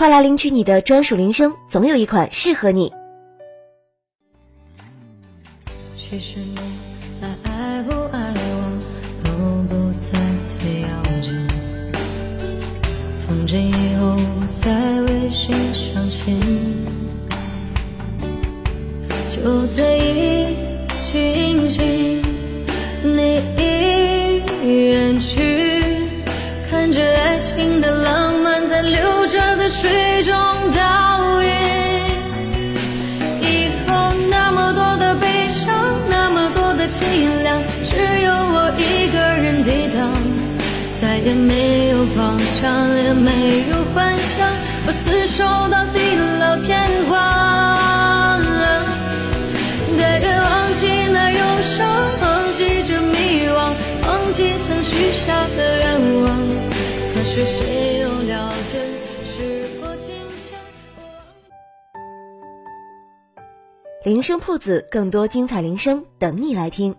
快来领取你的专属铃声，总有一款适合你。其实你在爱不爱我都不再最要紧，从今以后在微信相亲，就这一庆幸你已远去，看着爱情水中倒影。以后那么多的悲伤，那么多的凄凉，只有我一个人抵挡，再也没有方向，也没有幻想，我厮守到地老天荒。但愿忘记那忧伤，忘记这迷惘，忘记曾许下的愿望。可是谁又了解，铃声铺子，更多精彩铃声等你来听。